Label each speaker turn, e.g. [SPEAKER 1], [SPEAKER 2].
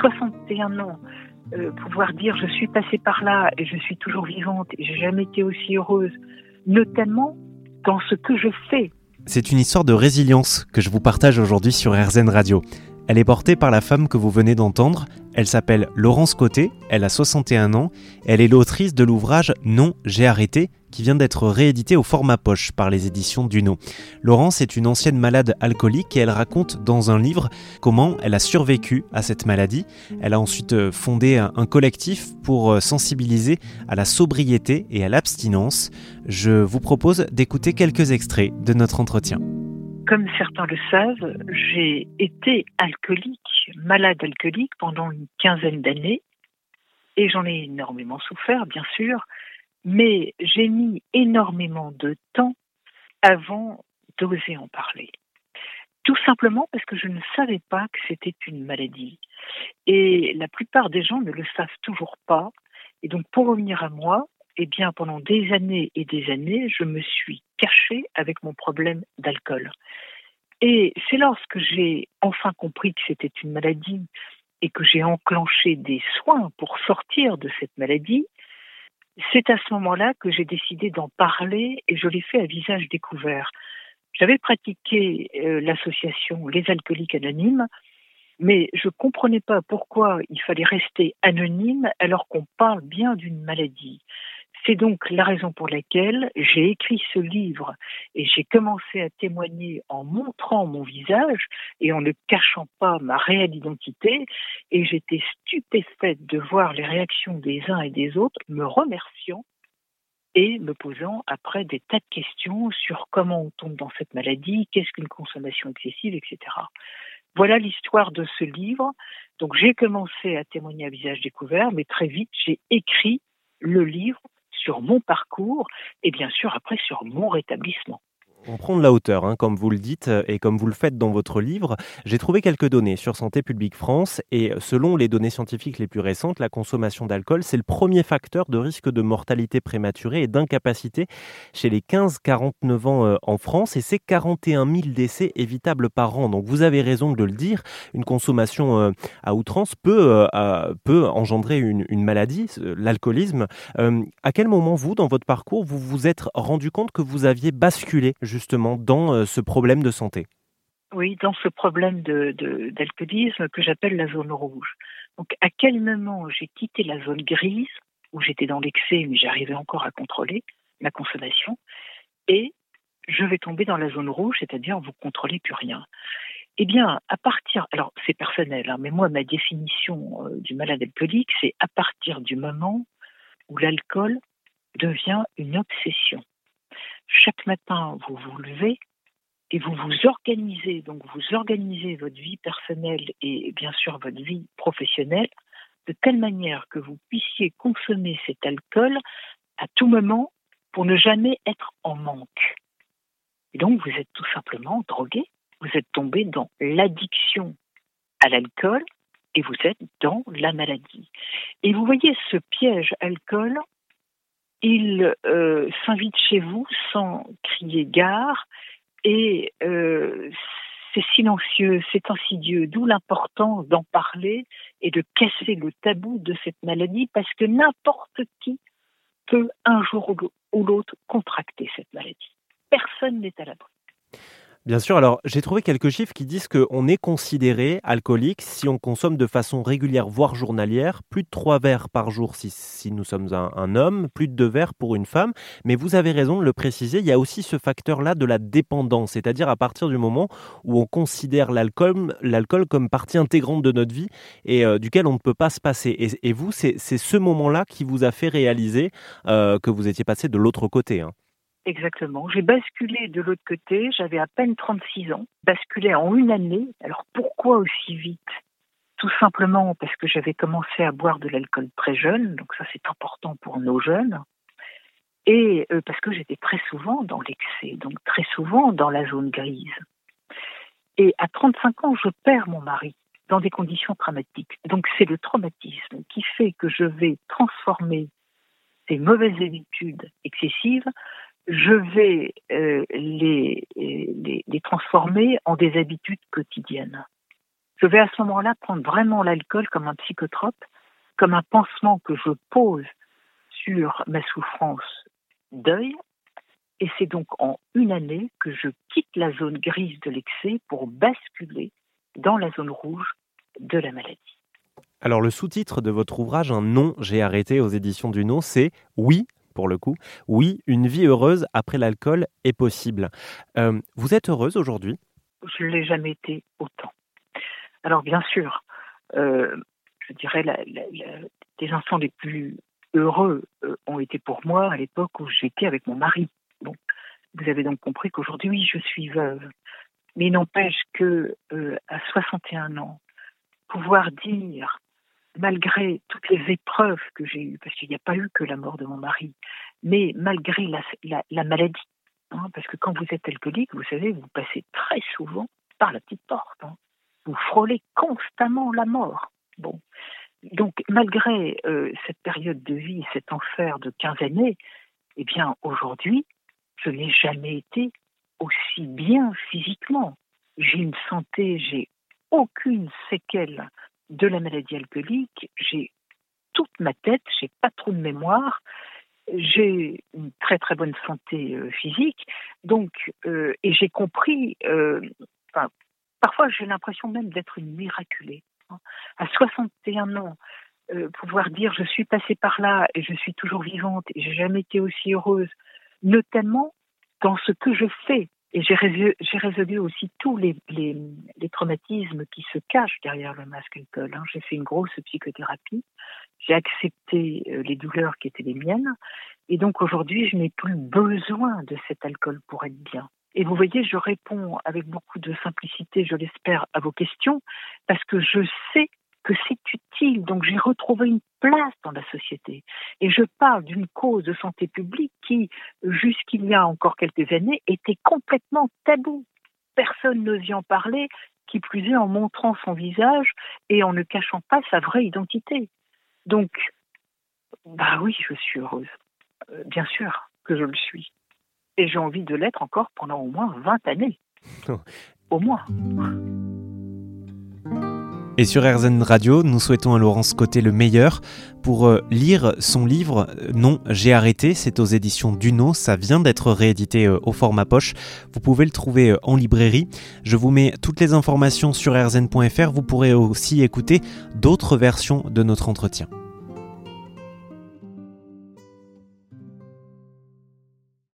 [SPEAKER 1] 61 ans, euh, pouvoir dire je suis passée par là et je suis toujours vivante et j'ai jamais été aussi heureuse, notamment dans ce que je fais.
[SPEAKER 2] C'est une histoire de résilience que je vous partage aujourd'hui sur RZN Radio. Elle est portée par la femme que vous venez d'entendre. Elle s'appelle Laurence Côté, elle a 61 ans. Elle est l'autrice de l'ouvrage Non, j'ai arrêté, qui vient d'être réédité au format poche par les éditions Duno. Laurence est une ancienne malade alcoolique et elle raconte dans un livre comment elle a survécu à cette maladie. Elle a ensuite euh, fondé un collectif pour euh, sensibiliser à la sobriété et à l'abstinence. Je vous propose d'écouter quelques extraits de notre entretien.
[SPEAKER 1] Comme certains le savent, j'ai été alcoolique, malade alcoolique pendant une quinzaine d'années et j'en ai énormément souffert, bien sûr, mais j'ai mis énormément de temps avant d'oser en parler. Tout simplement parce que je ne savais pas que c'était une maladie. Et la plupart des gens ne le savent toujours pas. Et donc, pour revenir à moi, eh bien, pendant des années et des années, je me suis cachée avec mon problème d'alcool. Et c'est lorsque j'ai enfin compris que c'était une maladie et que j'ai enclenché des soins pour sortir de cette maladie c'est à ce moment-là que j'ai décidé d'en parler et je l'ai fait à visage découvert. J'avais pratiqué euh, l'association Les Alcooliques Anonymes, mais je ne comprenais pas pourquoi il fallait rester anonyme alors qu'on parle bien d'une maladie. C'est donc la raison pour laquelle j'ai écrit ce livre et j'ai commencé à témoigner en montrant mon visage et en ne cachant pas ma réelle identité. Et j'étais stupéfaite de voir les réactions des uns et des autres me remerciant et me posant après des tas de questions sur comment on tombe dans cette maladie, qu'est-ce qu'une consommation excessive, etc. Voilà l'histoire de ce livre. Donc j'ai commencé à témoigner à visage découvert, mais très vite j'ai écrit le livre sur mon parcours et bien sûr après sur mon rétablissement.
[SPEAKER 2] On prend de la hauteur, hein, comme vous le dites euh, et comme vous le faites dans votre livre. J'ai trouvé quelques données sur Santé publique France et selon les données scientifiques les plus récentes, la consommation d'alcool, c'est le premier facteur de risque de mortalité prématurée et d'incapacité chez les 15-49 ans euh, en France et c'est 41 000 décès évitables par an. Donc vous avez raison de le dire, une consommation euh, à outrance peut, engendrer une maladie, l'alcoolisme. à quel moment vous, dans votre parcours, vous vous êtes rendu compte que vous aviez basculé justement dans euh, ce problème de santé
[SPEAKER 1] Oui, dans ce problème d'alcoolisme que j'appelle la zone rouge. Donc à quel moment j'ai quitté la zone grise, où j'étais dans l'excès mais j'arrivais encore à contrôler ma consommation, et je vais tomber dans la zone rouge, c'est-à-dire vous contrôlez plus rien. Eh bien, à partir, alors c'est personnel, hein, mais moi, ma définition euh, du malade alcoolique, c'est à partir du moment où l'alcool devient une obsession chaque matin, vous vous levez et vous vous organisez, donc vous organisez votre vie personnelle et bien sûr votre vie professionnelle de telle manière que vous puissiez consommer cet alcool à tout moment pour ne jamais être en manque. Et donc vous êtes tout simplement drogué, vous êtes tombé dans l'addiction à l'alcool et vous êtes dans la maladie. Et vous voyez ce piège alcool, il euh, s'invite chez vous sans crier gare et euh, c'est silencieux, c'est insidieux, d'où l'importance d'en parler et de casser le tabou de cette maladie parce que n'importe qui peut un jour ou l'autre contracter cette maladie. Personne n'est à l'abri.
[SPEAKER 2] Bien sûr, alors j'ai trouvé quelques chiffres qui disent qu'on est considéré alcoolique si on consomme de façon régulière, voire journalière, plus de 3 verres par jour si, nous sommes un, homme, plus de 2 verres pour une femme. Mais vous avez raison de le préciser, il y a aussi ce facteur-là de la dépendance, c'est-à-dire à partir du moment où on considère l'alcool, l'alcool comme partie intégrante de notre vie et euh, duquel on ne peut pas se passer. Et, vous, c'est ce moment-là qui vous a fait réaliser euh, que vous étiez passé de l'autre côté. Hein.
[SPEAKER 1] Exactement. J'ai basculé de l'autre côté, j'avais à peine 36 ans, basculé en une année. Alors pourquoi aussi vite? Tout simplement parce que j'avais commencé à boire de l'alcool très jeune, donc ça c'est important pour nos jeunes, et euh, parce que j'étais très souvent dans l'excès, donc très souvent dans la zone grise. Et à 35 ans, je perds mon mari dans des conditions traumatiques. Donc c'est le traumatisme qui fait que je vais transformer ces mauvaises habitudes excessives je vais euh, les, transformer en des habitudes quotidiennes. Je vais à ce moment-là prendre vraiment l'alcool comme un psychotrope, comme un pansement que je pose sur ma souffrance deuil. Et c'est donc en une année que je quitte la zone grise de l'excès pour basculer dans la zone rouge de la maladie.
[SPEAKER 2] Alors le sous-titre de votre ouvrage, Un nom, j'ai arrêté aux éditions du nom, c'est Oui, pour le coup, oui, une vie heureuse après l'alcool est possible. Euh, vous êtes heureuse aujourd'hui?
[SPEAKER 1] Je ne l'ai jamais été autant. Alors bien sûr, euh, je dirais la, les instants les plus heureux euh, ont été pour moi à l'époque où j'étais avec mon mari. Vous avez donc compris qu'aujourd'hui, oui, je suis veuve. Mais n'empêche que euh, à 61 ans, pouvoir dire, malgré toutes les épreuves que j'ai eues, parce qu'il n'y a pas eu que la mort de mon mari, mais malgré la, la, maladie, hein, parce que quand vous êtes alcoolique, vous savez, vous passez très souvent par la petite porte. Hein. Vous frôlez constamment la mort. Bon, donc, malgré euh, cette période de vie, cet enfer de 15 années, eh bien, aujourd'hui, je n'ai jamais été aussi bien physiquement. J'ai une santé, j'ai aucune séquelle de la maladie alcoolique, j'ai toute ma tête, j'ai pas trop de mémoire, j'ai une très très bonne santé euh, physique, donc euh, et j'ai compris. parfois, j'ai l'impression même d'être une miraculée à 61 ans, euh, pouvoir dire je suis passée par là et je suis toujours vivante et j'ai jamais été aussi heureuse, notamment dans ce que je fais. Et j'ai résolu, aussi tous les, traumatismes qui se cachent derrière le masque alcool. Hein. J'ai fait une grosse psychothérapie, j'ai accepté euh, les douleurs qui étaient les miennes, et donc aujourd'hui, je n'ai plus besoin de cet alcool pour être bien. Et vous voyez, je réponds avec beaucoup de simplicité, je l'espère, à vos questions, parce que je sais que c'est utile. Donc j'ai retrouvé une place dans la société. Et je parle d'une cause de santé publique qui, jusqu'il y a encore quelques années, était complètement tabou. Personne n'osait en parler, qui plus est en montrant son visage et en ne cachant pas sa vraie identité. Donc, bah oui, je suis heureuse. Euh, bien sûr que je le suis et j'ai envie de l'être encore pendant au moins 20 années. au moins.
[SPEAKER 2] Et sur RZN Radio, nous souhaitons à Laurence Côté le meilleur pour euh, lire son livre euh, Non, j'ai arrêté, c'est aux éditions Duno, ça vient d'être réédité euh, au format poche. Vous pouvez le trouver en librairie. Je vous mets toutes les informations sur rzn.fr, vous pourrez aussi écouter d'autres versions de notre entretien.